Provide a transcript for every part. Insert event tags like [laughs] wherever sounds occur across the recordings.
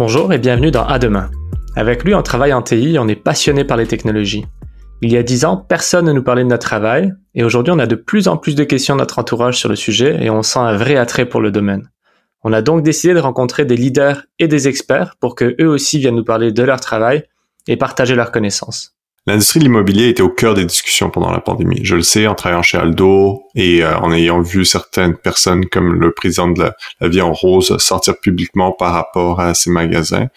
Bonjour et bienvenue dans À demain. Avec lui, on travaille en TI, on est passionné par les technologies. Il y a dix ans, personne ne nous parlait de notre travail, et aujourd'hui, on a de plus en plus de questions de notre entourage sur le sujet et on sent un vrai attrait pour le domaine. On a donc décidé de rencontrer des leaders et des experts pour que eux aussi viennent nous parler de leur travail et partager leurs connaislasses. L'industrie de l'immobilier était au cœur des discussions pendant la pandémie. Je le sais en travaillant chez Aldo et euh, en ayant vu certaines personnes comme le président de la, Vie en Rose sortir publiquement par rapport à ces magasins.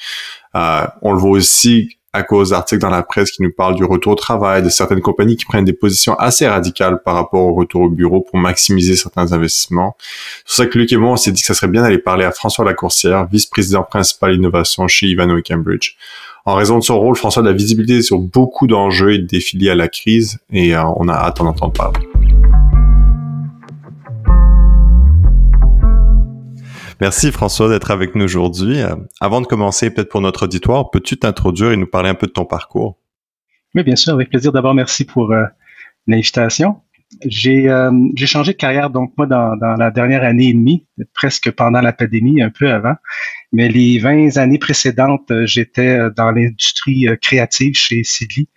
Euh, on le voit aussi à cause d'articles dans la presse qui nous parlent du retour au travail, de certaines compagnies qui prennent des positions assez radicales par rapport au retour au bureau pour maximiser certains investissements. C'est pour ça que Luc et moi, on s'est dit que ça serait bien d'aller parler à François Lacourcière, vice-président principal innovation chez Ivano et Cambridge. En raison de son rôle, François a de la visibilité sur beaucoup d'enjeux et de défis liés à la crise et euh, on a hâte d'en entendre parler. Merci François d'être avec nous aujourd'hui. Euh, avant de commencer, peut-être pour notre auditoire, peux-tu t'introduire et nous parler un peu de ton parcours? Oui, bien sûr, avec plaisir. D'abord, merci pour euh, l'invitation. J'ai changé de carrière, donc moi, dans, dans, la dernière année et demie, presque pendant la pandémie, un peu avant. Mais les 20 années précédentes, euh, j'étais euh, dans l'industrie euh, créative chez Sidley,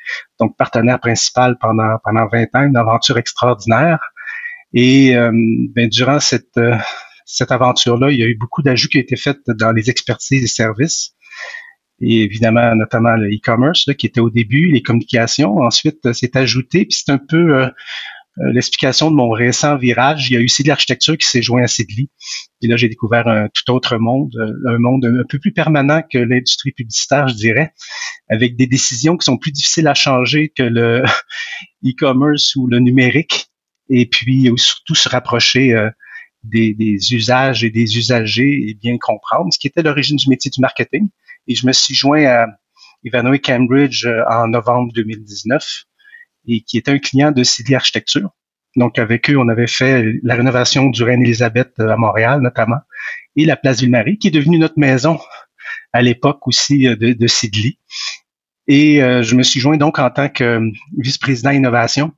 donc partenaire principal pendant, pendant 20 ans, une aventure extraordinaire. Et ben, durant cette, cette aventure-là, il y a eu beaucoup d'ajouts qui ont été faits dans les expertises et services. Et évidemment, notamment le e-commerce, qui était au début, les communications. Ensuite, c'est ajouté, puis c'est un peu euh, l'explication de mon récent virage. Il y a eu aussi de l'architecture qui s'est joint à Sidley. Et là, j'ai découvert un tout autre monde, euh, un monde un peu plus permanent que l'industrie publicitaire, je dirais, avec des décisions qui sont plus difficiles à changer que le [laughs] e-commerce ou le numérique. Et puis, surtout se rapprocher euh, des, des, usages et des usagers et bien comprendre ce qui était l'origine du métier du marketing. Et je me suis joint à Ivano Cambridge en novembre 2019 et qui était un client de Sidley Architecture. Donc, avec eux, on avait fait la rénovation du Reine-Élisabeth euh, à Montréal, notamment, et la place Ville-Marie, qui est devenue notre maison à l'époque aussi euh, de, de Sidley. Et euh, je me suis joint donc en tant que vice-président innovation.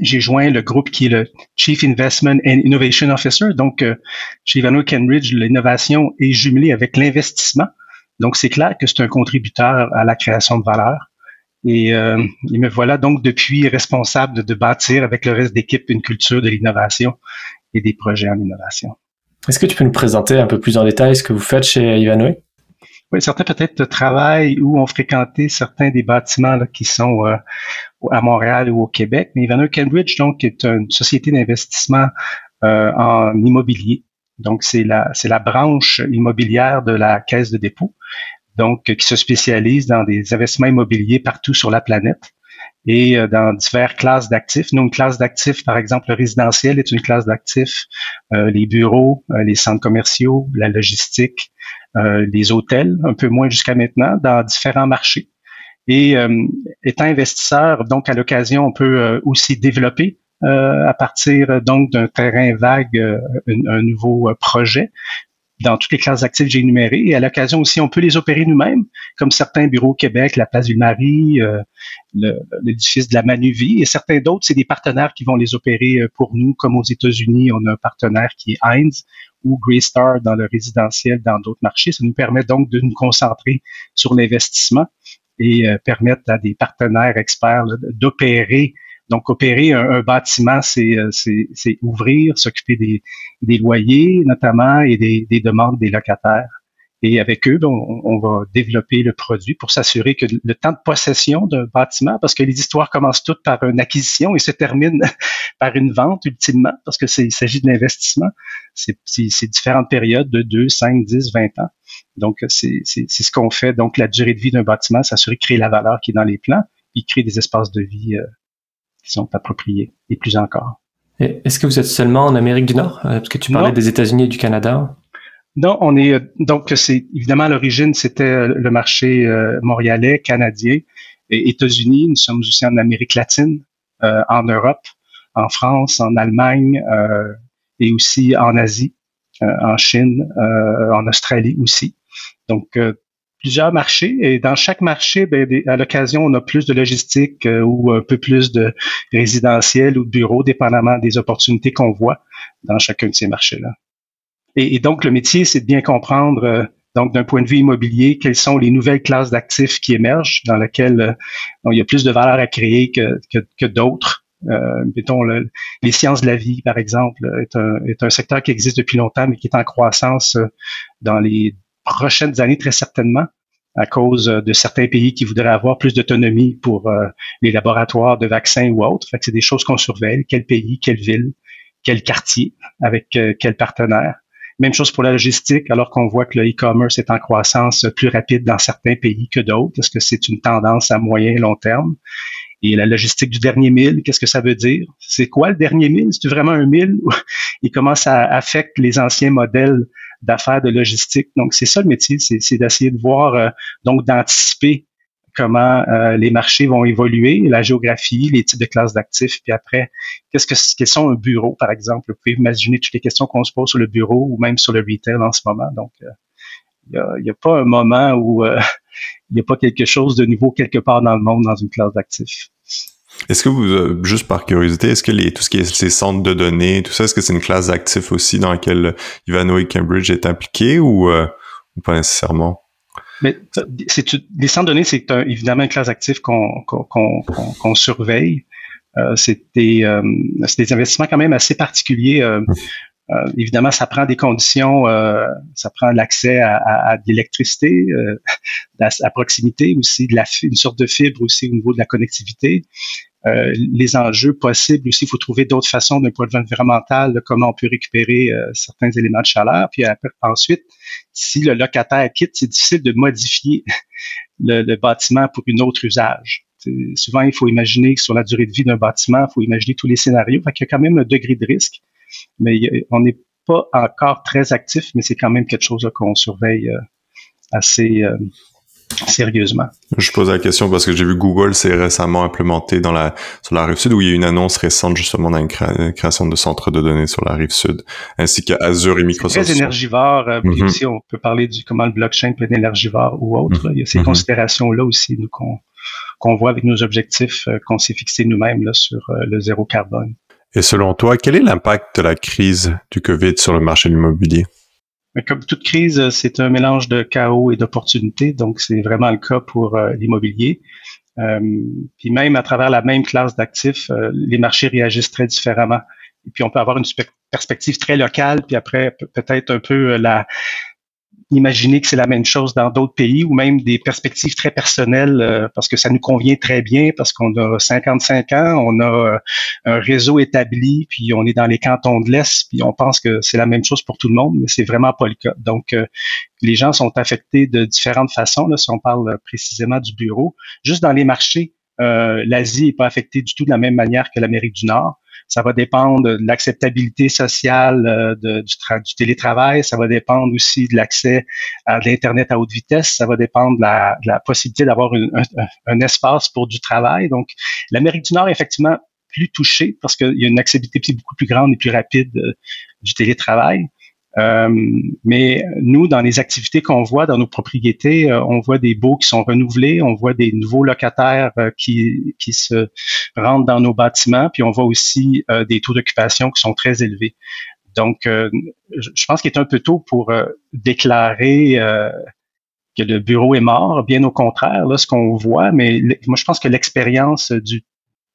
J'ai joint le groupe qui est le Chief Investment and Innovation Officer. Donc, chez Ivano Cambridge, l'innovation est jumelée avec l'investissement. Donc, c'est clair que c'est un contributeur à la création de valeur. Et, euh, me voilà donc depuis responsable de, bâtir avec le reste d'équipe une culture de l'innovation et des projets en innovation. Est-ce que tu peux nous présenter un peu plus en détail ce que vous faites chez Ivanhoe? Oui, certains peut-être travaillent ou ont fréquenté certains des bâtiments qui sont euh, à Montréal ou au Québec. Mais Ivanhoe Cambridge, donc, est une société d'investissement euh, en immobilier. Donc, c'est la, c'est la branche immobilière de la Caisse de dépôt donc qui se spécialise dans des investissements immobiliers partout sur la planète et euh, dans diverses classes d'actifs. Nous, une classe d'actifs, par exemple, le résidentiel est une classe d'actifs, euh, les bureaux, euh, les centres commerciaux, la logistique, les hôtels, un peu moins jusqu'à maintenant, dans différents marchés. Et étant investisseur, donc à l'occasion, on peut aussi développer à partir donc d'un terrain vague un, nouveau projet dans toutes les classes d'actifs que j'ai énumérées. Et à l'occasion aussi, on peut les opérer nous-mêmes, comme certains bureaux au Québec, la place Ville-Marie, euh, l'édifice de la Manuvie. Et certains d'autres, c'est des partenaires qui vont les opérer euh, pour nous, comme aux États-Unis, on a un partenaire qui est Heinz ou Greystar dans le résidentiel dans d'autres marchés. Ça nous permet donc de nous concentrer sur l'investissement et euh, permettre à des partenaires experts d'opérer donc, opérer un, bâtiment, euh, c'est ouvrir, s'occuper des, loyers notamment et des, des, demandes des locataires. Et avec eux, ben, on, va développer le produit pour s'assurer que le temps de possession d'un bâtiment, parce que les histoires commencent toutes par une acquisition et se terminent [laughs] par une vente ultimement, parce que il s'agit de l'investissement. C'est différentes périodes de 2, 5, 10, 20 ans. Donc, c'est ce qu'on fait. Donc, la durée de vie d'un bâtiment, s'assurer de créer la valeur qui est dans les plans, puis créer des espaces de vie euh, sont appropriés, et plus encore. Est-ce que vous êtes seulement en Amérique du Nord? Euh, parce que tu parlais des États-Unis et du Canada? Non, on est euh, donc c'est évidemment à l'origine c'était euh, le marché montréalais, canadien, et États-Unis. Nous sommes aussi en Amérique latine, en Europe, en France, en Allemagne et aussi en Asie, en Chine, en Australie aussi. Donc plusieurs marchés et dans chaque marché, ben, à l'occasion, on a plus de logistique euh, ou un peu plus de résidentiel ou de bureau, dépendamment des opportunités qu'on voit dans chacun de ces marchés-là. Et, donc, le métier, c'est de bien comprendre euh, Donc, d'un point de vue immobilier, quelles sont les nouvelles classes d'actifs qui émergent, dans lesquelles euh, il y a plus de valeur à créer que, que, d'autres. Euh, mettons, les sciences de la vie, par exemple, est un, est un secteur qui existe depuis longtemps, mais qui est en croissance euh, dans les prochaines années, très certainement à cause de certains pays qui voudraient avoir plus d'autonomie pour euh, les laboratoires de vaccins ou autres. Fait que c'est des choses qu'on surveille. Quel pays, quelle ville, quel quartier, avec quel partenaire. Même chose pour la logistique, alors qu'on voit que le e-commerce est en croissance plus rapide dans certains pays que d'autres. Est-ce que c'est une tendance à moyen et long terme? Et la logistique du dernier mille, qu'est-ce que ça veut dire? C'est quoi le dernier mille? C'est vraiment un mille? [laughs] Il commence à affecter les anciens modèles d'affaires de logistique. Donc, c'est ça le métier, c'est d'essayer de voir, euh, donc d'anticiper comment euh, les marchés vont évoluer, la géographie, les types de classes d'actifs, puis après, qu'est-ce que quels sont un bureau, par exemple? Vous pouvez imaginer toutes les questions qu'on se pose sur le bureau ou même sur le retail en ce moment. Donc, euh, il n'y a, a, pas un moment où [laughs] il n'y a pas quelque chose de nouveau quelque part dans le monde dans une classe d'actifs. Est-ce que vous, euh, juste par curiosité, est-ce que les, tout ce qui est ces centres de données, tout ça, est-ce que c'est une classe d'actifs aussi dans laquelle Ivanovic Cambridge est impliqué ou, euh, ou pas nécessairement? Mais c'est, les centres de données, c'est évidemment une classe d'actifs qu'on, qu'on, qu'on, surveille. Euh, c'est, des, euh, investissements quand même assez particuliers. Euh, euh, évidemment, ça prend des conditions, euh, ça prend l'accès à, à, à, de l'électricité euh, [laughs] à, proximité aussi, de la, une sorte de fibre aussi au niveau de la connectivité. Euh, les enjeux possibles aussi, il faut trouver d'autres façons d'un point de vue environnemental de comment on peut récupérer euh, certains éléments de chaleur. Puis ensuite, si le locataire quitte, c'est difficile de modifier [laughs] le, le, bâtiment pour une autre usage. souvent, il faut imaginer que sur la durée de vie d'un bâtiment, il faut imaginer tous les scénarios. Fait qu'il y a quand même un degré de risque mais on n'est pas encore très actif, mais c'est quand même quelque chose qu'on surveille euh, assez euh, sérieusement. Je pose la question parce que j'ai vu Google s'est récemment implémenté dans la sur la rive sud où il y a une annonce récente justement d'une création de centres de données sur la rive sud, ainsi qu'Azure et Microsoft. Très énergivore. Mm aussi, on peut parler du comment le blockchain peut être énergivore ou autre. Il y a ces mhm. considérations là aussi nous qu'on voit avec nos objectifs qu'on s'est fixés nous-mêmes sur le zéro carbone. Et selon toi, quel est l'impact de la crise du COVID sur le marché de l'immobilier? Comme toute crise, c'est un mélange de chaos et d'opportunités, donc c'est vraiment le cas pour euh, l'immobilier. Euh, puis même à travers la même classe d'actifs, euh, les marchés réagissent très différemment. Et puis on peut avoir une perspective très locale, puis après peut-être un peu la, imaginer que c'est la même chose dans d'autres pays ou même des perspectives très personnelles euh, parce que ça nous convient très bien parce qu'on a 55 ans, on a euh, un réseau établi, puis on est dans les cantons de l'Est, puis on pense que c'est la même chose pour tout le monde, mais c'est vraiment pas le cas. Donc, euh, les gens sont affectés de différentes façons, là, si on parle précisément du bureau. Juste dans les marchés, l'Asie n'est pas affectée du tout de la même manière que l'Amérique du Nord. Ça va dépendre de l'acceptabilité sociale euh, du, télétravail. Ça va dépendre aussi de l'accès à l'Internet à haute vitesse. Ça va dépendre de la, possibilité d'avoir un, un, espace pour du travail. Donc, l'Amérique du Nord est effectivement plus touchée parce qu'il y a une acceptabilité beaucoup plus grande et plus rapide euh, du télétravail. Euh, mais nous, dans les activités qu'on voit dans nos propriétés, euh, on voit des baux qui sont renouvelés, on voit des nouveaux locataires euh, qui, qui se rendent dans nos bâtiments, puis on voit aussi des taux d'occupation qui sont très élevés. Donc, je pense qu'il est un peu tôt pour déclarer que le bureau est mort. Bien au contraire, là, ce qu'on voit, mais moi, je pense que l'expérience du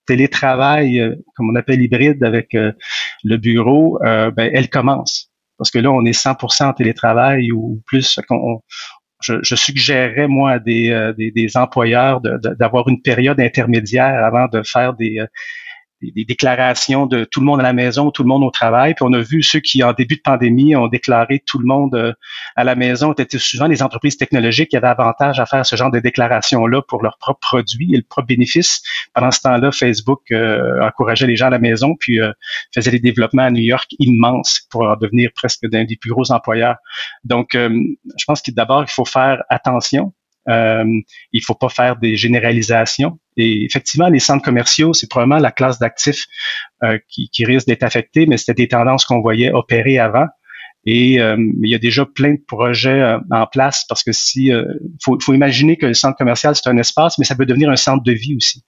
télétravail, comme on appelle hybride avec le bureau, ben, elle commence parce que là, on est 100% en télétravail ou plus. je, suggérerais, moi, à des, euh, employeurs d'avoir une période intermédiaire avant de faire des, euh, des, déclarations de tout le monde à la maison, tout le monde au travail. Puis on a vu ceux qui, en début de pandémie, ont déclaré tout le monde euh, à la maison, étaient souvent les entreprises technologiques qui avaient avantage à faire ce genre de déclarations-là pour leurs propres produits et le propre bénéfice. Pendant ce temps-là, Facebook euh, encourageait les gens à la maison, puis euh, faisait des développements à New York immenses pour devenir presque d'un des plus gros employeurs. Donc, je pense que d'abord, il faut faire attention euh, il faut pas faire des généralisations. Et effectivement, les centres commerciaux, c'est probablement la classe d'actifs euh, qui, risque d'être affectée, mais c'était des tendances qu'on voyait opérer avant. Et euh, il y a déjà plein de projets euh, en place parce que si faut, faut imaginer que le centre commercial c'est un espace, mais ça peut devenir un centre de vie aussi.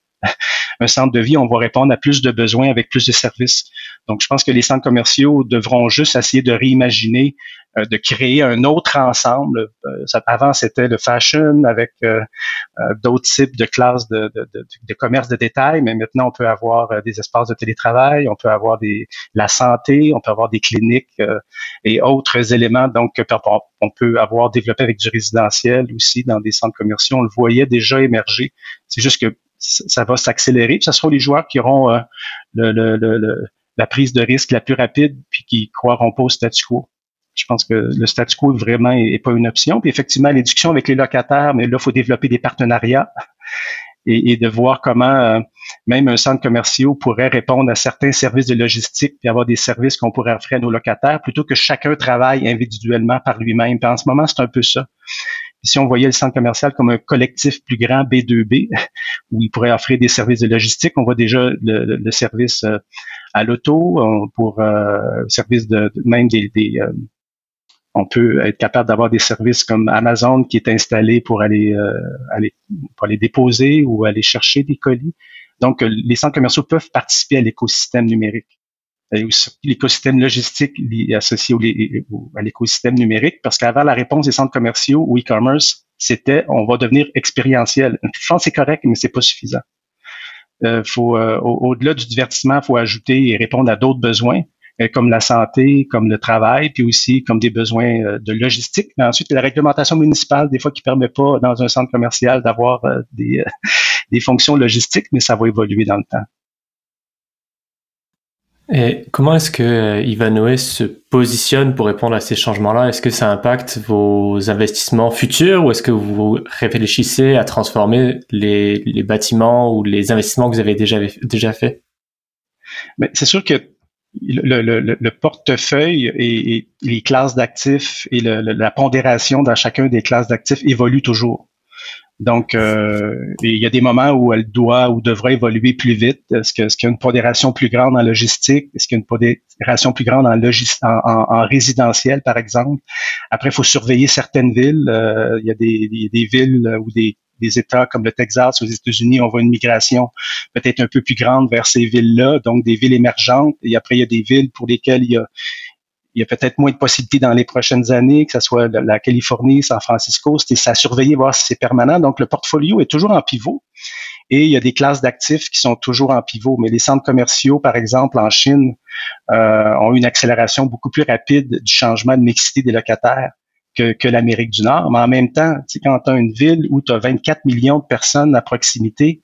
Un centre de vie, on va répondre à plus de besoins avec plus de services. Donc, je pense que les centres commerciaux devront juste essayer de réimaginer, euh, de créer un autre ensemble. Euh, avant, c'était le fashion avec euh, d'autres types de classes de, de, de, de, commerce de détail, mais maintenant, on peut avoir des espaces de télétravail, on peut avoir des, la santé, on peut avoir des cliniques et autres éléments. Donc, on peut avoir développé avec du résidentiel aussi dans des centres commerciaux. On le voyait déjà émerger. C'est juste que ça va s'accélérer. Ce sera les joueurs qui auront le la prise de risque la plus rapide, puis qui croiront pas au statu quo. Je pense que le statu quo vraiment est, pas une option. Puis effectivement, discussions avec les locataires, mais là, il faut développer des partenariats [laughs] et, de voir comment euh, même un centre commercial pourrait répondre à certains services de logistique puis avoir des services qu'on pourrait offrir à nos locataires plutôt que chacun travaille individuellement par lui-même. en ce moment, c'est un peu ça si on voyait le centre commercial comme un collectif plus grand B2B, [laughs] où il pourrait offrir des services de logistique, on voit déjà le, service euh, à l'auto, pour euh, service de, même des, euh, on peut être capable d'avoir des services comme Amazon qui est installé pour aller, euh, aller pour aller déposer ou aller chercher des colis. Donc, les centres commerciaux peuvent participer à l'écosystème numérique l'écosystème logistique associé à l'écosystème numérique, parce qu'avant la réponse des centres commerciaux ou e-commerce, c'était on va devenir expérientiel. Je pense c'est correct, mais c'est pas suffisant. Euh, faut euh, au-delà du divertissement, il faut ajouter et répondre à d'autres besoins euh, comme la santé, comme le travail, puis aussi comme des besoins de logistique. Mais ensuite, la réglementation municipale, des fois, qui permet pas dans un centre commercial d'avoir des, [laughs] des fonctions logistiques, mais ça va évoluer dans le temps. Et comment est-ce que euh, Ivanhoe se positionne pour répondre à ces changements-là? Est-ce que ça impacte vos investissements futurs ou est-ce que vous réfléchissez à transformer les, bâtiments ou les investissements que vous avez déjà, déjà faits? Mais c'est sûr que le, le, le, portefeuille et, les classes d'actifs et la pondération dans chacun des classes d'actifs évoluent toujours. Donc, euh, il y a des moments où elle doit ou devrait évoluer plus vite. Est-ce qu'il y a une pondération plus grande en logistique? Est-ce qu'il y a une pondération plus grande en, en, résidentiel, par exemple? Après, il faut surveiller certaines villes. Euh, il y a des, des, villes ou des, des États comme le Texas aux États-Unis, on voit une migration peut-être un peu plus grande vers ces villes-là, donc des villes émergentes. Et après, il y a des villes pour lesquelles il y a, il y a peut-être moins de possibilités dans les prochaines années, que ce soit la Californie, San Francisco, c'est à surveiller, voir si c'est permanent. Donc, le portfolio est toujours en pivot. Et il y a des classes d'actifs qui sont toujours en pivot. Mais les centres commerciaux, par exemple, en Chine, euh, ont une accélération beaucoup plus rapide du changement de mixité des locataires que, que l'Amérique du Nord. Mais en même temps, quand tu as une ville où tu as 24 millions de personnes à proximité,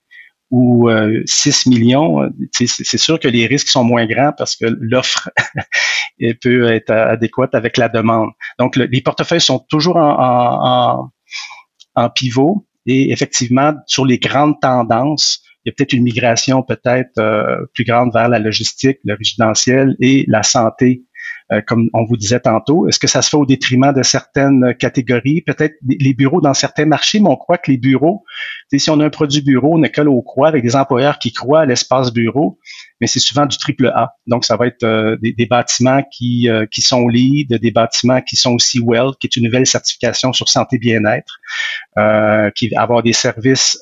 ou 6 euh, millions, euh, c'est sûr que les risques sont moins grands parce que l'offre [laughs] peut être adéquate avec la demande. Donc, les portefeuilles sont toujours en, en, pivot et effectivement, sur les grandes tendances, il y a peut-être une migration peut-être euh, plus grande vers la logistique, le résidentiel et la santé euh, comme on vous disait tantôt. Est-ce que ça se fait au détriment de certaines catégories? Peut-être les bureaux dans certains marchés, mais on croit que les bureaux, si on a un produit bureau, on est que au croit avec des employeurs qui croient à l'espace bureau, mais c'est souvent du triple A. Donc, ça va être euh, des, bâtiments qui, euh, qui sont LEED, des bâtiments qui sont aussi WELL, qui est une nouvelle certification sur santé bien-être, euh, qui va avoir des services,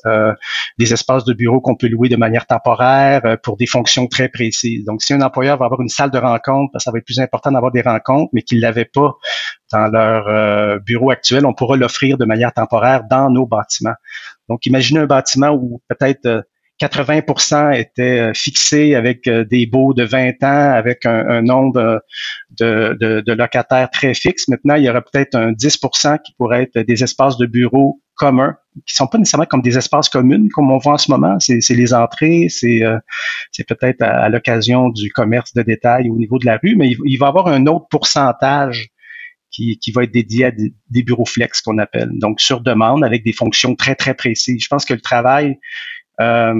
des espaces de bureau qu'on peut louer de manière temporaire pour des fonctions très précises. Donc, si un employeur va avoir une salle de rencontre, ben, ça va être plus important d'avoir des rencontres, mais qu'il ne l'avait pas dans leur bureau actuel, on pourra l'offrir de manière temporaire dans nos bâtiments. Donc, imaginez un bâtiment où peut-être 80% étaient euh, fixés avec euh, des baux de 20 ans, avec un, nombre de, locataires très fixe. Maintenant, il y aura peut-être un 10% qui pourrait être des espaces de bureaux communs, qui sont pas nécessairement comme des espaces communs comme on voit en ce moment. C'est les entrées, c'est euh, peut-être à, l'occasion du commerce de détail au niveau de la rue, mais il, va y avoir un autre pourcentage qui, va être dédié à des, des bureaux flex qu'on appelle, donc sur demande avec des fonctions très, très précises. Je pense que le travail euh,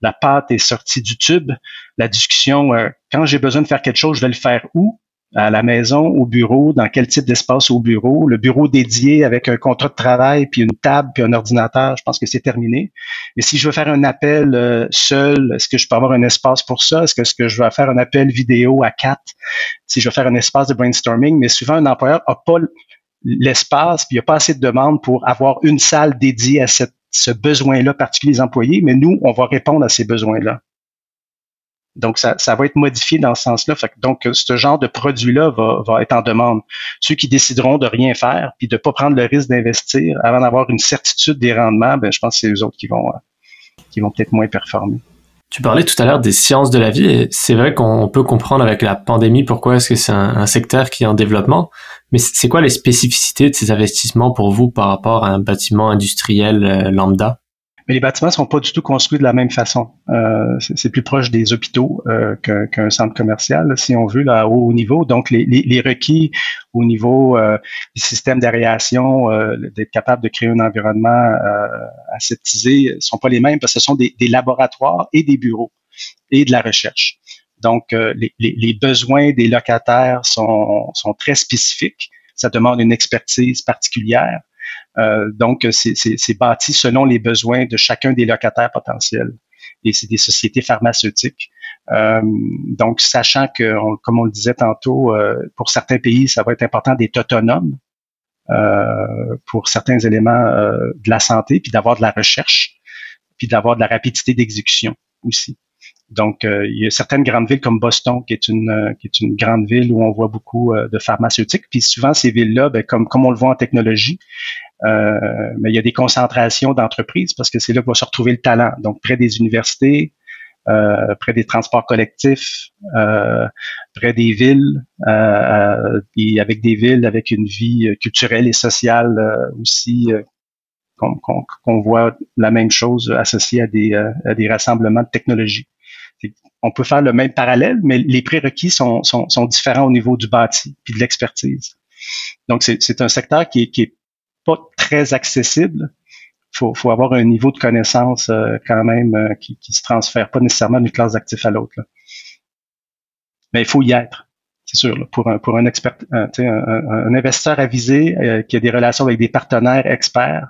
la pâte est sortie du tube. La discussion, euh, quand j'ai besoin de faire quelque chose, je vais le faire où? À la maison, au bureau, dans quel type d'espace au bureau? Le bureau dédié avec un contrat de travail, puis une table, puis un ordinateur, je pense que c'est terminé. Mais si je veux faire un appel euh, seul, est-ce que je peux avoir un espace pour ça? Est-ce que, que je vais faire un appel vidéo à quatre? Si je veux faire un espace de brainstorming, mais souvent un employeur n'a pas l'espace, puis il n'y a pas assez de demande pour avoir une salle dédiée à ce besoin-là particulier des employés, mais nous, on va répondre à ces besoins-là. Donc, ça, ça va être modifié dans ce sens-là. Donc, ce genre de produit-là va, va être en demande. Ceux qui décideront de rien faire, puis de ne pas prendre le risque d'investir avant d'avoir une certitude des rendements, ben, je pense que c'est eux autres qui vont, euh, qui vont peut-être moins performer. Tu parlais tout à l'heure des sciences de la vie et c'est vrai qu'on peut comprendre avec la pandémie pourquoi est-ce que c'est un, secteur qui est en développement. Mais c'est quoi les spécificités de ces investissements pour vous par rapport à un bâtiment industriel euh, lambda? Mais les bâtiments sont pas du tout construits de la même façon. Euh, c'est plus proche des hôpitaux euh, qu'un centre commercial, si on veut, là, à haut niveau. Donc, les, les, requis au niveau euh, du système d'aération, euh, d'être capable de créer un environnement euh, aseptisé, sont pas les mêmes parce que ce sont des, des laboratoires et des bureaux et de la recherche. Donc, les, les, besoins des locataires sont, sont très spécifiques. Ça demande une expertise particulière. Euh, donc, c'est bâti selon les besoins de chacun des locataires potentiels. Et c'est des sociétés pharmaceutiques. Euh, donc, sachant que, comme on le disait tantôt, euh, pour certains pays, ça va être important d'être autonome pour certains éléments de la santé, puis d'avoir de la recherche, puis d'avoir de la rapidité d'exécution aussi. Donc, il y a certaines grandes villes comme Boston, qui est une qui est une grande ville où on voit beaucoup de pharmaceutiques. Puis souvent, ces villes-là, ben, comme comme on le voit en technologie, euh, mais il y a des concentrations d'entreprises parce que c'est là que va se retrouver le talent. Donc, près des universités, euh, près des transports collectifs, euh, près des villes, euh, et avec des villes avec une vie culturelle et sociale aussi, qu'on voit la même chose associée à des, à des rassemblements de technologie. On peut faire le même parallèle, mais les prérequis sont, sont, sont différents au niveau du bâti puis de l'expertise. Donc, c'est un secteur qui qui est pas très accessible. Faut, faut avoir un niveau de connaissance euh, quand même euh, qui, qui se transfère pas nécessairement d'une classe d'actifs à l'autre. Mais il faut y être, c'est sûr. pour un pour un expert, un, un, investisseur avisé euh, qui a des relations avec des partenaires experts,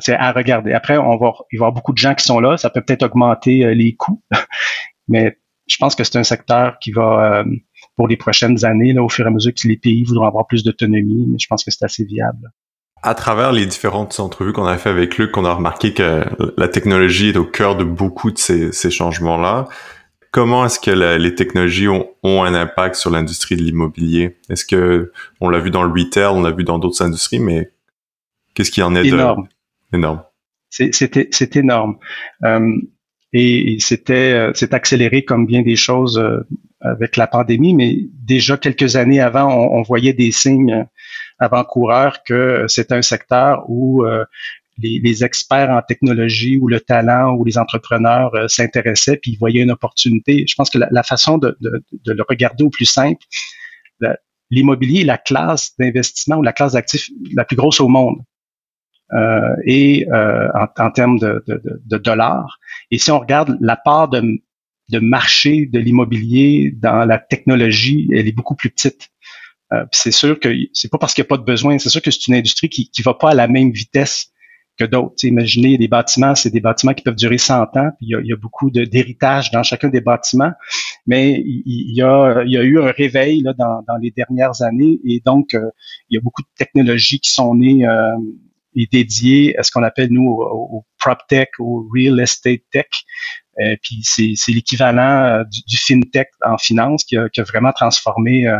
c'est à regarder. Après, on va il va y avoir beaucoup de gens qui sont là. Ça peut peut-être augmenter les coûts, mais je pense que c'est un secteur qui va pour les prochaines années, là, au fur et à mesure que les pays voudront avoir plus d'autonomie, mais je pense que c'est assez viable. À travers les différentes entrevues qu'on a fait avec Luc, on a remarqué que la technologie est au cœur de beaucoup de ces, ces changements-là. Comment est-ce que les technologies ont, ont, un impact sur l'industrie de l'immobilier? Est-ce que on l'a vu dans le retail, on l'a vu dans d'autres industries, mais qu'est-ce qui en est énorme. de énorme? C'est énorme. Euh, et c'était euh, c'est accéléré comme bien des choses euh, avec la pandémie, mais déjà quelques années avant, on, on voyait des signes avant-coureurs que c'est un secteur où euh, les, experts en technologie ou le talent ou les entrepreneurs euh, s'intéressaient puis ils voyaient une opportunité. Je pense que la, façon de, le regarder au plus simple, l'immobilier est la classe d'investissement ou la classe d'actifs la plus grosse au monde. Euh, et en, termes de, dollars. Et si on regarde la part de, de marché de l'immobilier dans la technologie, elle est beaucoup plus petite. Euh, c'est sûr que c'est pas parce qu'il n'y a pas de besoin, c'est sûr que c'est une industrie qui ne va pas à la même vitesse que d'autres. Imaginez des bâtiments, c'est des bâtiments qui peuvent durer 100 ans, puis il y a, y a beaucoup d'héritage dans chacun des bâtiments, mais il, y, a, y a eu un réveil là, dans, dans les dernières années et donc euh, il y a beaucoup de technologies qui sont nées euh, et dédiées à ce qu'on appelle nous au, prop tech, au real estate tech, euh, puis c'est l'équivalent euh, du, fintech en finance qui a, qui a vraiment transformé euh,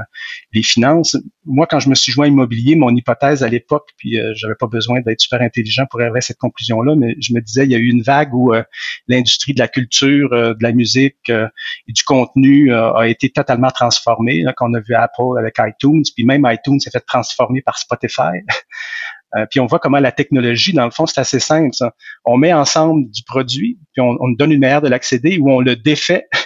les finances. Moi, quand je me suis joint à immobilier, mon hypothèse à l'époque, puis j'avais pas besoin d'être super intelligent pour arriver à cette conclusion-là, mais je me disais, il y a eu une vague où l'industrie de la culture, de la musique et du contenu a été totalement transformée, qu'on a vu Apple avec iTunes, puis même iTunes s'est fait transformer par Spotify. Euh, puis on voit comment la technologie, dans le fond, c'est assez simple. On met ensemble du produit, puis on, on donne une manière de l'accéder ou on le défait. [laughs]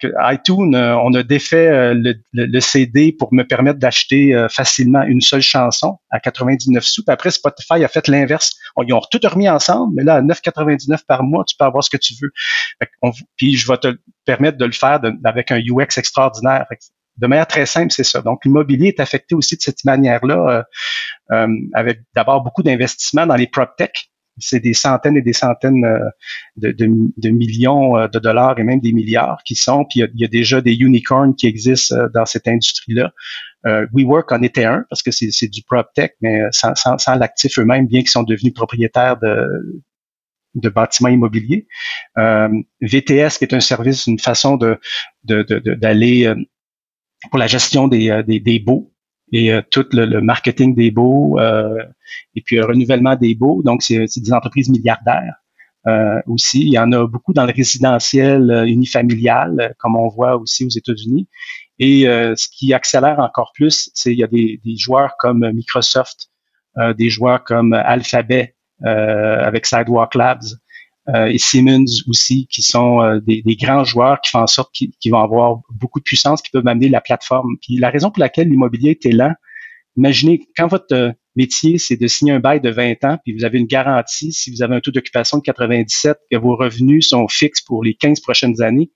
que iTunes, euh, on a défait euh, le, le, CD pour me permettre d'acheter facilement une seule chanson à 99 sous. Puis après, Spotify a fait l'inverse. Ils ont tout remis ensemble, mais là, à 9,99 par mois, tu peux avoir ce que tu veux. puis je vais te permettre de le faire avec un UX extraordinaire de manière très simple, c'est ça. Donc, l'immobilier est affecté aussi de cette manière-là, euh, euh, avec d'abord beaucoup d'investissements dans les prop tech. c'est des centaines et des centaines de, de, millions de dollars et même des milliards qui sont. Puis il y a, déjà des unicorns qui existent dans cette industrie-là. WeWork en était un parce que c'est du prop tech, mais sans, sans, sans l'actif eux-mêmes, bien qu'ils sont devenus propriétaires de, de bâtiments immobiliers. Euh, VTS, qui est un service, une façon de d'aller de, de, pour la gestion des, euh, des, des baux et euh, tout le, marketing des baux euh, et puis le renouvellement des baux. Donc, c'est des entreprises milliardaires. Euh, aussi. Il y en a beaucoup dans le résidentiel unifamilial, comme on voit aussi aux États-Unis. Et ce qui accélère encore plus, c'est il y a des, des joueurs comme Microsoft, des joueurs comme Alphabet, euh, avec Sidewalk Labs euh, et Siemens aussi, qui sont euh, des, des, grands joueurs qui font en sorte qu'ils vont avoir beaucoup de puissance, qui peuvent amener la plateforme. Puis la raison pour laquelle l'immobilier était lent, imaginez quand votre métier, c'est de signer un bail de 20 ans, puis vous avez une garantie, si vous avez un taux d'occupation de 97, que vos revenus sont fixes pour les 15 prochaines années,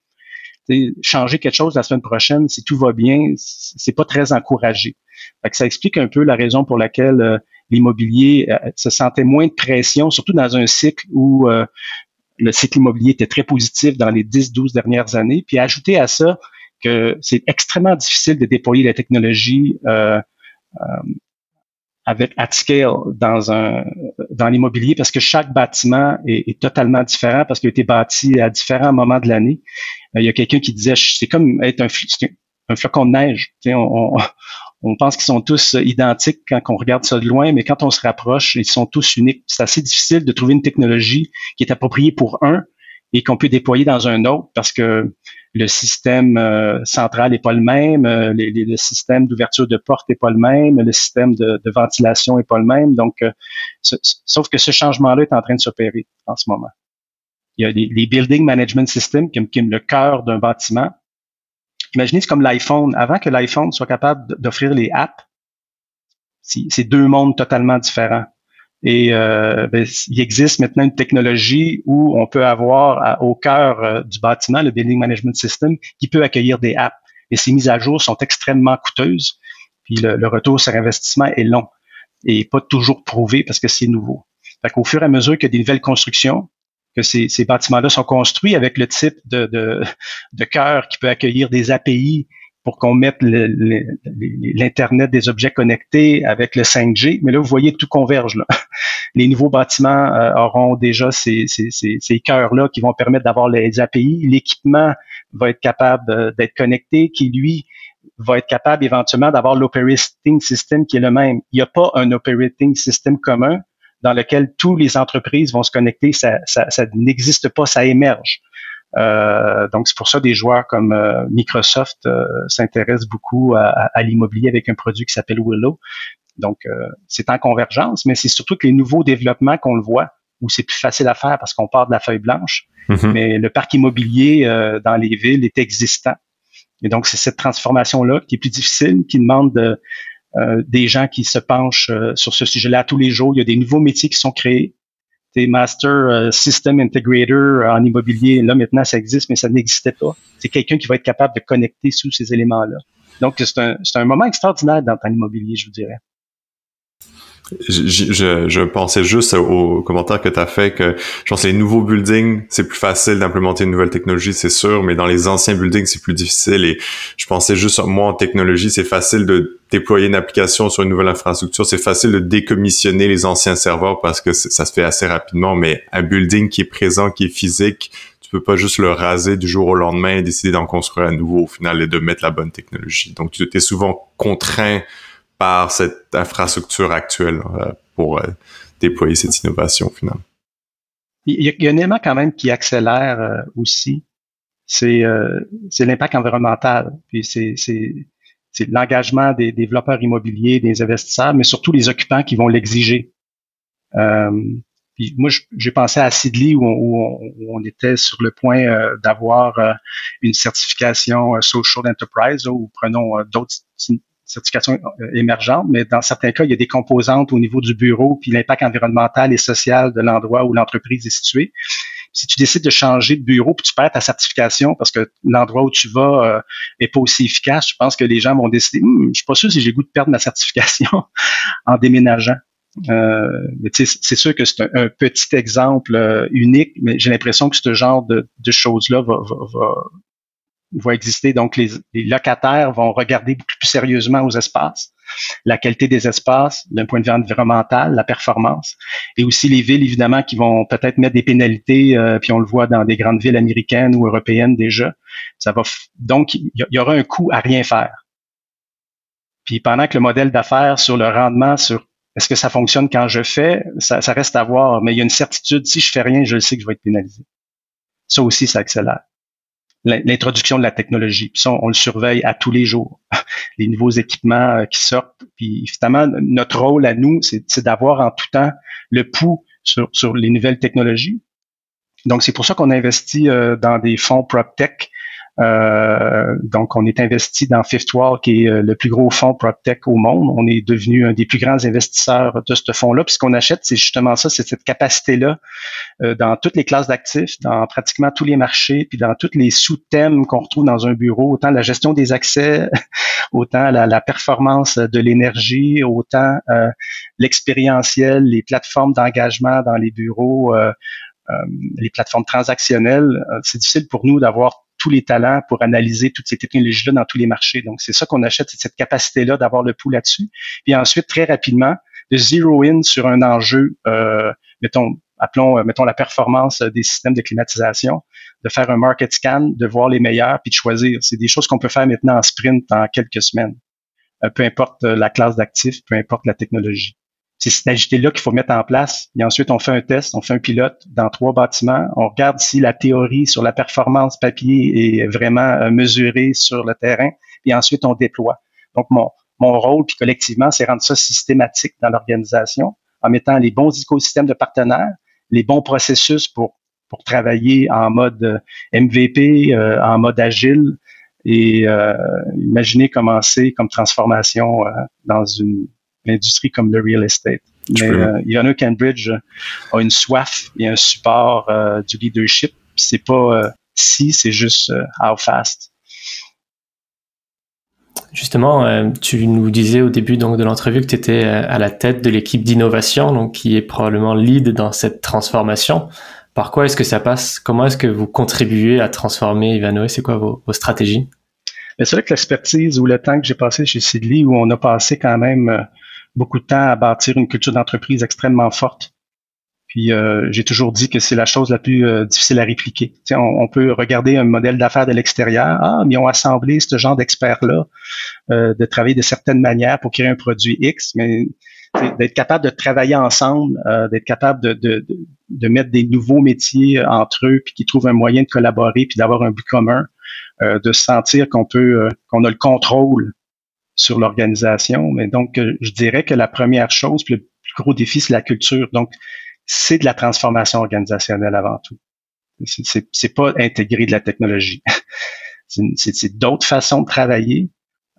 changer quelque chose la semaine prochaine, si tout va bien, c'est pas très encouragé. Fait ça explique un peu la raison pour laquelle l'immobilier euh, se sentait moins de pression, surtout dans un cycle où euh, le cycle immobilier était très positif dans les 10-12 dernières années. Puis ajouter à ça que c'est extrêmement difficile de déployer la technologie euh, avec at scale dans un dans l'immobilier parce que chaque bâtiment est, totalement différent parce qu'il a été bâti à différents moments de l'année. il y a quelqu'un qui disait c'est comme être un, un flocon de neige. on, on pense qu'ils sont tous identiques quand on regarde ça de loin, mais quand on se rapproche, ils sont tous uniques. C'est assez difficile de trouver une technologie qui est appropriée pour un et qu'on peut déployer dans un autre parce que le système euh, central n'est pas le même, euh, le système d'ouverture de porte n'est pas le même, le système de, ventilation n'est pas le même. Donc, euh, sauf que ce changement-là est en train de s'opérer en ce moment. Il y a les, building management systems qui, qui le cœur d'un bâtiment Imaginez, c'est comme l'iPhone. Avant que l'iPhone soit capable d'offrir les apps, c'est deux mondes totalement différents. Et euh, ben, il existe maintenant une technologie où on peut avoir au cœur euh, du bâtiment le Building Management System qui peut accueillir des apps. Et ces mises à jour sont extrêmement coûteuses. Puis le, retour sur investissement est long et pas toujours prouvé parce que c'est nouveau. Fait qu'au fur et à mesure qu'il des nouvelles constructions, que ces, ces bâtiments-là sont construits avec le type de, de, de cœur qui peut accueillir des API pour qu'on mette l'Internet des objets connectés avec le 5G. Mais là, vous voyez, tout converge. Là. [laughs] Les nouveaux bâtiments euh, auront déjà ces, ces, ces, ces cœurs-là qui vont permettre d'avoir les API. L'équipement va être capable euh, d'être connecté, qui, lui, va être capable éventuellement d'avoir l'operating system qui est le même. Il n'y a pas un operating system commun, dans lequel toutes les entreprises vont se connecter, ça, ça, ça n'existe pas, ça émerge. Euh, donc, c'est pour ça des joueurs comme euh, Microsoft euh, s'intéressent beaucoup à, à, l'immobilier avec un produit qui s'appelle Willow. Donc, c'est en convergence, mais c'est surtout que les nouveaux développements qu'on le voit, où c'est plus facile à faire parce qu'on part de la feuille blanche, mm-hmm. mais le parc immobilier dans les villes est existant. Et donc, c'est cette transformation-là qui est plus difficile, qui demande de, des gens qui se penchent euh, sur ce sujet-là tous les jours. Il y a des nouveaux métiers qui sont créés. Des Master euh, System Integrator en immobilier, là maintenant ça existe, mais ça n'existait pas. C'est quelqu'un qui va être capable de connecter sous ces éléments-là. Donc c'est un, un moment extraordinaire dans l'immobilier, je vous dirais. Je, je, pensais juste au commentaire que tu as fait que je pense les nouveaux buildings, c'est plus facile d'implémenter une nouvelle technologie, c'est sûr, mais dans les anciens buildings, c'est plus difficile. Et je pensais juste, moi, en technologie, c'est facile de déployer une application sur une nouvelle infrastructure, c'est facile de décommissionner les anciens serveurs parce que ça se fait assez rapidement, mais un building qui est présent, qui est physique, tu peux pas juste le raser du jour au lendemain et décider d'en construire un nouveau au final et de mettre la bonne technologie. Donc, tu es souvent contraint par cette infrastructure actuelle euh, pour euh, déployer cette innovation finalement. Il y, a, un élément quand même qui accélère euh, aussi, c'est l'impact environnemental. Puis c'est l'engagement des développeurs immobiliers, des investisseurs, mais surtout les occupants qui vont l'exiger. puis moi, j'ai pensé à Sidley où on, était sur le point d'avoir une certification social enterprise, ou prenons d'autres certification euh, émergente, mais dans certains cas, il y a des composantes au niveau du bureau, puis l'impact environnemental et social de l'endroit où l'entreprise est située. Si tu décides de changer de bureau, puis tu perds ta certification parce que l'endroit où tu vas euh, est pas aussi efficace, je pense que les gens vont décider, hum, je suis pas sûr si j'ai le goût de perdre ma certification [laughs] en déménageant. Euh, c'est sûr que c'est un, petit exemple euh, unique, mais j'ai l'impression que ce genre de, de choses-là va, va, va, va, exister. Donc, les, locataires vont regarder beaucoup plus sérieusement aux espaces, la qualité des espaces d'un point de vue environnemental, la performance, et aussi les villes, évidemment, qui vont peut-être mettre des pénalités, euh, puis on le voit dans des grandes villes américaines ou européennes déjà. Ça va donc, il y, aura un coût à rien faire. Puis pendant que le modèle d'affaires sur le rendement sur est-ce que ça fonctionne quand je fais? Ça, reste à voir, mais il y a une certitude, si je fais rien, je le sais que je vais être pénalisé. Ça aussi, ça accélère. L'introduction de la technologie. Puis ça, on, le surveille à tous les jours. [laughs] les nouveaux équipements euh, qui sortent. Puis évidemment, notre rôle à nous, c'est d'avoir en tout temps le pouls sur, les nouvelles technologies. Donc, c'est pour ça qu'on investit euh, dans des fonds PropTech euh, donc, on est investi dans Fifth Wall, qui est euh, le plus gros fonds PropTech au monde. On est devenu un des plus grands investisseurs de ce fonds-là. Puis ce qu'on achète, c'est justement ça, c'est cette capacité-là euh, dans toutes les classes d'actifs, dans pratiquement tous les marchés, puis dans tous les sous-thèmes qu'on retrouve dans un bureau, autant la gestion des accès, [laughs] autant la, la performance de l'énergie, autant l'expérientiel, les plateformes d'engagement dans les bureaux. les plateformes transactionnelles, c'est difficile pour nous d'avoir tous les talents pour analyser toutes ces technologies-là dans tous les marchés. Donc, c'est ça qu'on achète, c'est cette capacité-là d'avoir le pouls là-dessus. Puis ensuite, très rapidement, de zero in sur un enjeu, euh, mettons, appelons, euh, mettons la performance des systèmes de climatisation, de faire un market scan, de voir les meilleurs, puis de choisir. C'est des choses qu'on peut faire maintenant en sprint en quelques semaines. Euh, peu importe la classe d'actifs, peu importe la technologie c'est cette agilité-là qu'il faut mettre en place. Et ensuite, on fait un test, on fait un pilote dans trois bâtiments. On regarde si la théorie sur la performance papier est vraiment euh, mesurée sur le terrain. Et ensuite, on déploie. Donc, mon, mon rôle, puis collectivement, c'est rendre ça systématique dans l'organisation en mettant les bons écosystèmes de partenaires, les bons processus pour, pour travailler en mode euh, MVP, euh, en mode agile, et euh, imaginez commencer comme transformation dans une l'industrie comme le real estate. Mais euh, Cambridge a une soif et un support euh, du leadership. C'est pas euh, si, c'est juste euh, how fast. Justement, tu nous disais au début donc de l'entrevue que tu étais à la tête de l'équipe d'innovation, donc qui est probablement lead dans cette transformation. Par quoi est-ce que ça passe? Comment est-ce que vous contribuez à transformer Ivanoé C'est quoi vos, vos stratégies? C'est vrai que l'expertise ou le temps que j'ai passé chez Sidley, où on a passé quand même beaucoup de temps à bâtir une culture d'entreprise extrêmement forte. Puis euh, j'ai toujours dit que c'est la chose la plus euh, difficile à répliquer. On, on, peut regarder un modèle d'affaires de l'extérieur. Ah, mais ils ont assemblé ce genre d'experts-là, euh, de travailler de certaines manières pour créer un produit X, mais d'être capable de travailler ensemble, d'être capable de, de, de, mettre des nouveaux métiers entre eux, puis qu'ils trouvent un moyen de collaborer, puis d'avoir un but commun, de sentir qu'on peut, qu'on a le contrôle sur l'organisation. Mais donc, euh, je dirais que la première chose, le plus gros défi, c'est la culture. Donc, c'est de la transformation organisationnelle avant tout. C'est pas intégrer de la technologie. [laughs] c'est d'autres façons de travailler.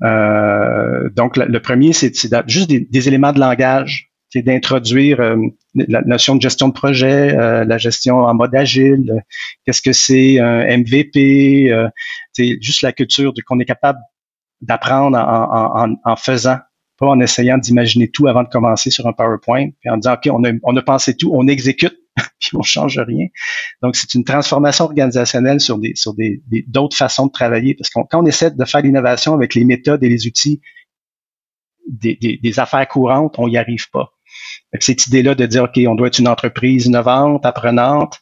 Euh, donc, le, premier, c'est juste des, éléments de langage, c'est d'introduire euh, la notion de gestion de projet, la gestion en mode agile, qu'est-ce que c'est un MVP, c'est juste la culture qu'on est capable d'apprendre en, en, faisant, pas en essayant d'imaginer tout avant de commencer sur un PowerPoint, puis en disant, OK, on a, on a pensé tout, on exécute, [laughs] puis on change rien. Donc, c'est une transformation organisationnelle sur des sur des d'autres façons de travailler, parce que quand on essaie de faire l'innovation avec les méthodes et les outils des, des, des affaires courantes, on n'y arrive pas. cette idée-là de dire, OK, on doit être une entreprise innovante, apprenante,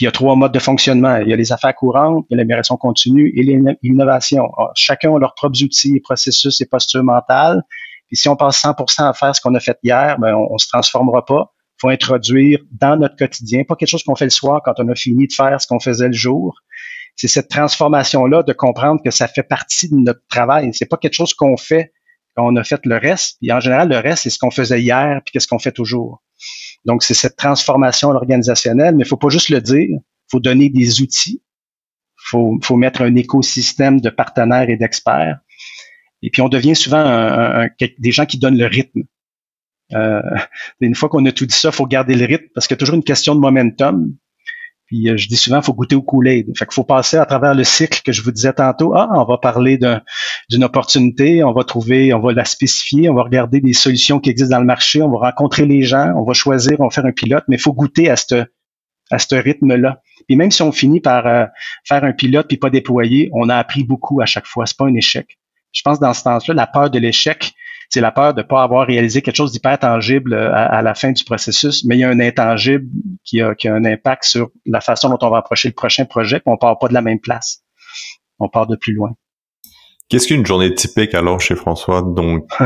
il y a trois modes de fonctionnement. Il y a les affaires courantes, il y a l'amélioration continue et l'innovation. Ah, chacun a leurs propres outils, processus et postures mentales. Puis si on passe 100% à faire ce qu'on a fait hier, ben on, ne se transformera pas. Il faut introduire dans notre quotidien, pas quelque chose qu'on fait le soir quand on a fini de faire ce qu'on faisait le jour. C'est cette transformation-là de comprendre que ça fait partie de notre travail. C'est pas quelque chose qu'on fait quand on a fait le reste. Puis en général, le reste, c'est ce qu'on faisait hier puis qu'est-ce qu'on fait toujours. Donc, c'est cette transformation organisationnelle, mais il faut pas juste le dire, il faut donner des outils, il faut, faut, mettre un écosystème de partenaires et d'experts. Et puis, on devient souvent des gens qui donnent le rythme. Euh, [laughs] une fois qu'on a tout dit ça, il faut garder le rythme parce qu'il y a toujours une question de momentum. Puis je dis souvent, faut goûter au Kool-Aid. Fait qu'il faut passer à travers le cycle que je vous disais tantôt. Ah, on va parler d'une opportunité, on va trouver, on va la spécifier, on va regarder des solutions qui existent dans le marché, on va rencontrer les gens, on va choisir, on va faire un pilote, mais il faut goûter à ce à ce rythme-là. Puis même si on finit par faire un pilote puis pas déployer, on a appris beaucoup à chaque fois. C'est pas un échec. Je pense dans ce sens-là, la peur de l'échec, c'est la peur de ne pas avoir réalisé quelque chose d'hyper tangible euh, à, la fin du processus, mais il y a un intangible qui a, qui a un impact sur la façon dont on va approcher le prochain projet, puis on part pas de la même place. On part de plus loin. Qu'est-ce qu'une journée typique alors chez François? Donc, [laughs]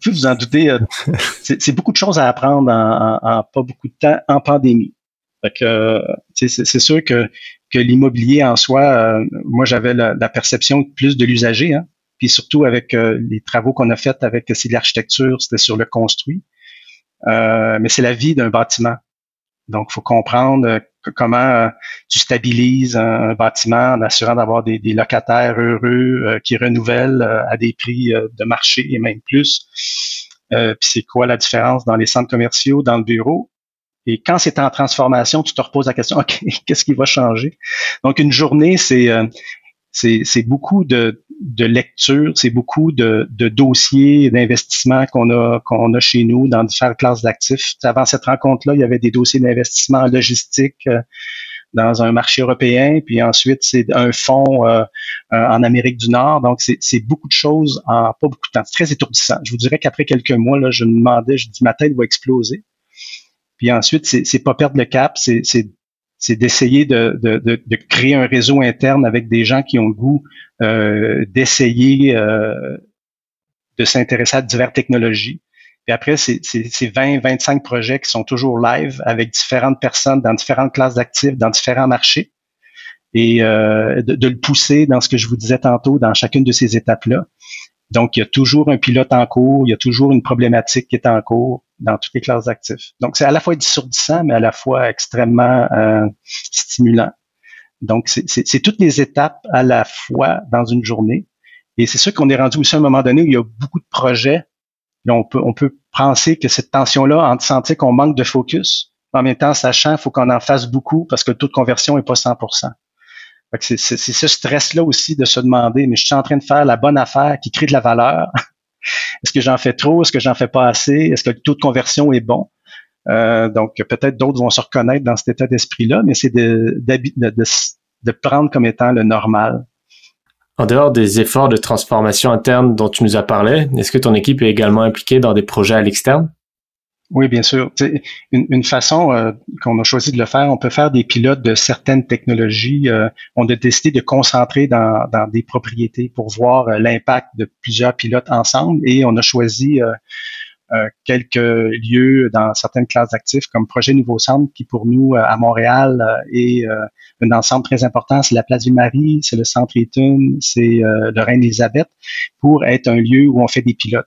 Puis vous en doutez, euh, [laughs] c'est beaucoup de choses à apprendre en, pas beaucoup de temps en pandémie. que c'est sûr que, que l'immobilier en soi, euh, moi j'avais la, perception plus de l'usager. Hein puis surtout avec euh, les travaux qu'on a faits avec c'est l'architecture, c'était sur le construit. Euh, mais c'est la vie d'un bâtiment. Donc, il faut comprendre euh, comment tu stabilises un, bâtiment en assurant d'avoir des, locataires heureux qui renouvellent à des prix de marché et même plus. puis c'est quoi la différence dans les centres commerciaux, dans le bureau? Et quand c'est en transformation, tu te reposes la question, [laughs] OK, qu'est-ce qui va changer? Donc, une journée, c'est c'est beaucoup de, de lecture, c'est beaucoup de, dossiers d'investissement qu'on a qu'on a chez nous dans différentes classes d'actifs. Avant cette rencontre-là, il y avait des dossiers d'investissement en logistique euh, dans un marché européen, puis ensuite c'est un fonds euh, euh, en Amérique du Nord. Donc c'est beaucoup de choses en pas beaucoup de temps. C'est très étourdissant. Je vous dirais qu'après quelques mois, là, je me demandais, je dis ma tête va exploser. Puis ensuite, c'est pas perdre le cap, c'est c'est d'essayer de, de, de, créer un réseau interne avec des gens qui ont le goût euh, d'essayer euh, de s'intéresser à diverses technologies. Puis après, c'est 20, 25 projets qui sont toujours live avec différentes personnes dans différentes classes d'actifs, dans différents marchés. Et euh, de, de, le pousser dans ce que je vous disais tantôt, dans chacune de ces étapes-là. Donc, il y a toujours un pilote en cours, il y a toujours une problématique qui est en cours dans toutes les classes d'actifs. Donc, c'est à la fois dissourdissant, mais à la fois extrêmement euh, stimulant. Donc, c'est toutes les étapes à la fois dans une journée. Et c'est sûr qu'on est rendu aussi à un moment donné où il y a beaucoup de projets. Et on peut, on peut penser que cette tension-là, en sentir qu'on manque de focus, en même temps, sachant qu'il faut qu'on en fasse beaucoup parce que le taux de conversion est pas 100% c'est ce stress-là aussi de se demander, mais je suis en train de faire la bonne affaire qui crée de la valeur. Est-ce que j'en fais trop? Est-ce que j'en fais pas assez? Est-ce que le taux de conversion est bon? Euh, donc, peut-être d'autres vont se reconnaître dans cet état d'esprit-là, mais c'est de, de, prendre comme étant le normal. En dehors des efforts de transformation interne dont tu nous as parlé, est-ce que ton équipe est également impliquée dans des projets à l'externe? Oui, bien sûr. Une, une, façon euh, qu'on a choisi de le faire, on peut faire des pilotes de certaines technologies. Euh, on a décidé de concentrer dans, dans des propriétés pour voir euh, l'impact de plusieurs pilotes ensemble et on a choisi quelques lieux dans certaines classes d'actifs comme Projet Nouveau Centre qui pour nous à Montréal est un ensemble très important. C'est la Place du Marie, c'est le Centre Eaton, c'est le Reine-Élisabeth pour être un lieu où on fait des pilotes.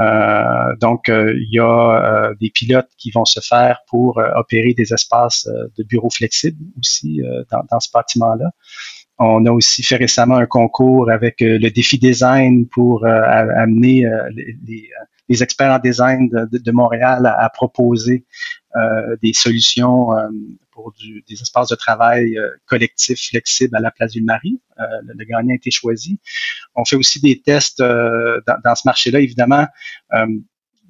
Euh, donc, euh, il y a euh, des pilotes qui vont se faire pour opérer des espaces de bureaux flexibles aussi dans, ce bâtiment-là. On a aussi fait récemment un concours avec le défi design pour amener les, experts en design de, Montréal à proposer des solutions pour du, des espaces de travail euh, collectifs flexibles à la place du Marie. Euh, le, gagnant a été choisi. On fait aussi des tests euh, dans, dans, ce marché-là. Évidemment,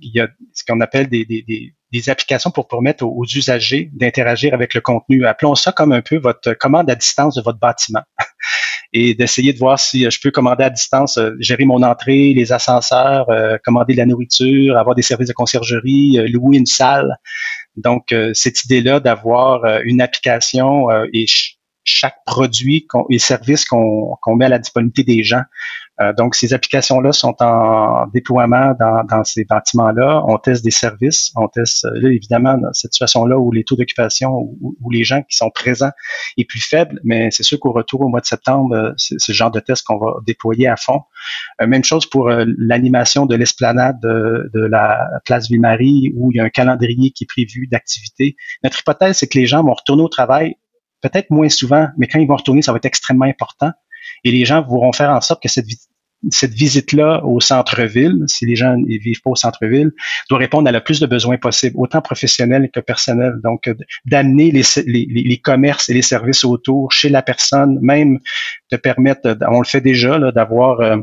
il y a ce qu'on appelle des, des, des, des, applications pour permettre aux, usagers d'interagir avec le contenu. Appelons ça comme un peu votre commande à distance de votre bâtiment. [laughs] et d'essayer de voir si je peux commander à distance, gérer mon entrée, les ascenseurs, commander de la nourriture, avoir des services de conciergerie, louer une salle. Donc, euh, cette idée-là d'avoir euh, une application euh, et chaque produit et service qu'on met à la disponibilité des gens euh, donc, ces applications-là sont en déploiement dans, dans ces bâtiments-là. On teste des services. On teste, euh, là, évidemment, dans cette situation-là où les taux d'occupation ou, les gens qui sont présents est plus faible, mais c'est sûr qu'au retour au mois de septembre, euh, c'est ce genre de test qu'on va déployer à fond. même chose pour l'animation de l'esplanade de, de, la place Ville-Marie où il y a un calendrier qui est prévu d'activités. Notre hypothèse, c'est que les gens vont retourner au travail peut-être moins souvent, mais quand ils vont retourner, ça va être extrêmement important. Et les gens voudront faire en sorte que cette cette visite-là au centre-ville, si les gens ne vivent pas au centre-ville, doit répondre à le plus de besoins possibles, autant professionnels que personnels. Donc, d'amener les, les, les, commerces et les services autour chez la personne, même de permettre, on le fait déjà, d'avoir euh,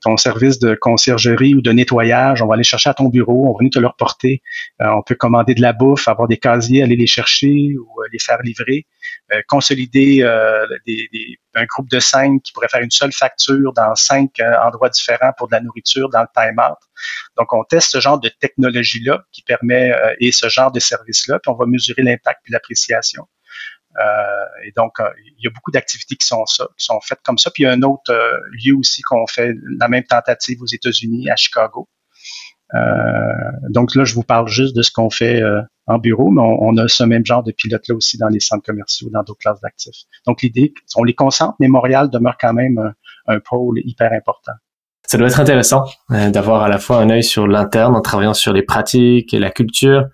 ton service de conciergerie ou de nettoyage, on va aller chercher à ton bureau, on va venir te le reporter. Euh, on peut commander de la bouffe, avoir des casiers, aller les chercher ou euh, les faire livrer. consolider des, un groupe de cinq qui pourrait faire une seule facture dans cinq endroits différents pour de la nourriture dans le time-out. Donc, on teste ce genre de technologie-là qui permet et ce genre de service-là, puis on va mesurer l'impact et l'appréciation. Euh, et donc, euh, il y a beaucoup d'activités qui sont faites comme ça. Puis il y a un autre euh, lieu aussi qu'on fait la même tentative aux États-Unis, à Chicago. donc là, je vous parle juste de ce qu'on fait en bureau, mais on, a ce même genre de pilote-là aussi dans les centres commerciaux, dans d'autres classes d'actifs. Donc l'idée, on les concentre, mais Montréal demeure quand même un, un pôle hyper important. Ça doit être intéressant d'avoir à la fois un œil sur l'interne en travaillant sur les pratiques et la culture,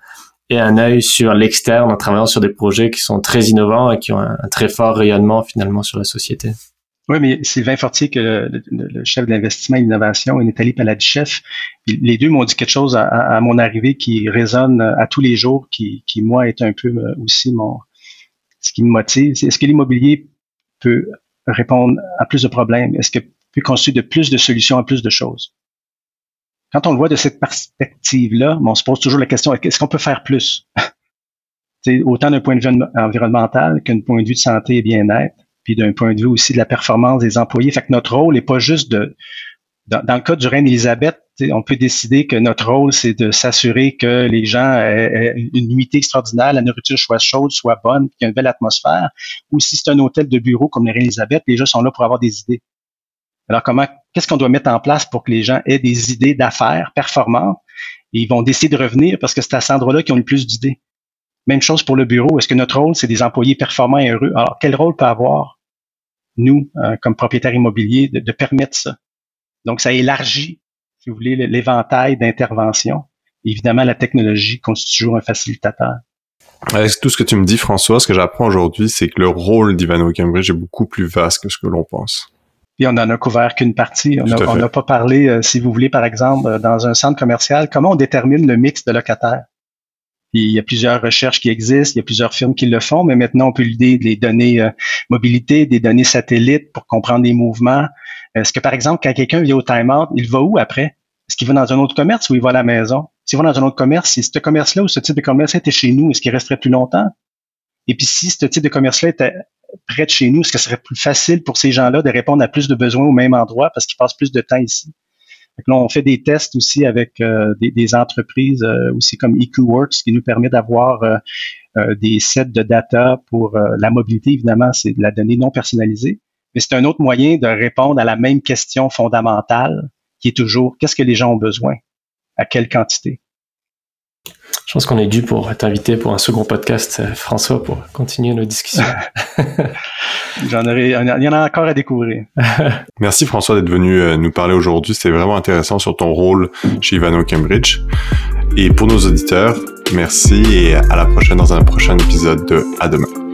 et un œil sur l'externe en travaillant sur des projets qui sont très innovants et qui ont un, très fort rayonnement finalement sur la société. Oui, mais Sylvain Fortier, que le, chef d'investissement et d'innovation, et Nathalie Paladichef, les deux m'ont dit quelque chose à, mon arrivée qui résonne à tous les jours, qui, qui moi est un peu euh, aussi mon ce qui me motive. Est-ce que l'immobilier peut répondre à plus de problèmes? Est-ce que peut construire de plus de solutions à plus de choses? Quand on le voit de cette perspective-là, on se pose toujours la question, est-ce qu'on peut faire plus? [laughs] autant d'un point de vue environnemental qu'un point de vue de santé et bien-être, puis d'un point de vue aussi de la performance des employés. Fait notre rôle n'est pas juste de, dans, le cas du Reine Elisabeth, on peut décider que notre rôle, c'est de s'assurer que les gens aient une nuitée extraordinaire, la nourriture soit chaude, soit bonne, qu'il y ait une belle atmosphère. Ou si c'est un hôtel de bureau comme le Reine Elisabeth, les gens sont là pour avoir des idées. Alors, comment, qu'est-ce qu'on doit mettre en place pour que les gens aient des idées d'affaires performantes? Et ils vont décider de revenir parce que c'est à cet endroit-là qu'ils ont le plus d'idées. Même chose pour le bureau. Est-ce que notre rôle, c'est des employés performants et heureux? Alors, quel rôle peut avoir, nous, euh, comme propriétaires immobiliers, de, permettre ça? Donc, ça élargit, si vous voulez, l'éventail d'intervention. Évidemment, la technologie constitue toujours un facilitateur. Avec tout ce que tu me dis, François, ce que j'apprends aujourd'hui, c'est que le rôle d'Ivano Cambridge est beaucoup plus vaste que ce que l'on pense. Puis on en a couvert qu'une partie. On n'a pas parlé, euh, si vous voulez, par exemple, euh, dans un centre commercial, comment on détermine le mix de locataires? Puis il y a plusieurs recherches qui existent, il y a plusieurs firmes qui le font, mais maintenant on peut l'idée des données euh, mobilité, des données satellites pour comprendre les mouvements. Est-ce que, par exemple, quand quelqu'un vient au time-out, il va où après? Est-ce qu'il va dans un autre commerce ou il va à la maison? S'il va dans un autre commerce, si ce commerce-là ou ce type de commerce était chez nous, est-ce qu'il resterait plus longtemps? Et puis si ce type de commerce-là était près de chez nous, est-ce que ce serait plus facile pour ces gens-là de répondre à plus de besoins au même endroit parce qu'ils passent plus de temps ici? Donc là, on fait des tests aussi avec euh, des, entreprises euh, aussi comme EQWorks qui nous permet d'avoir euh, des sets de data pour la mobilité. Évidemment, c'est de la donnée non personnalisée, mais c'est un autre moyen de répondre à la même question fondamentale qui est toujours qu'est-ce que les gens ont besoin, à quelle quantité? Je pense qu'on est dû pour t'inviter pour un second podcast, euh, François, pour continuer nos discussions. [laughs] J'en aurais, il y en a encore à découvrir. [laughs] Merci François d'être venu euh, nous parler aujourd'hui. C'était vraiment intéressant sur ton rôle chez Ivano Cambridge. Et pour nos auditeurs, merci et à la prochaine dans un prochain épisode de À demain.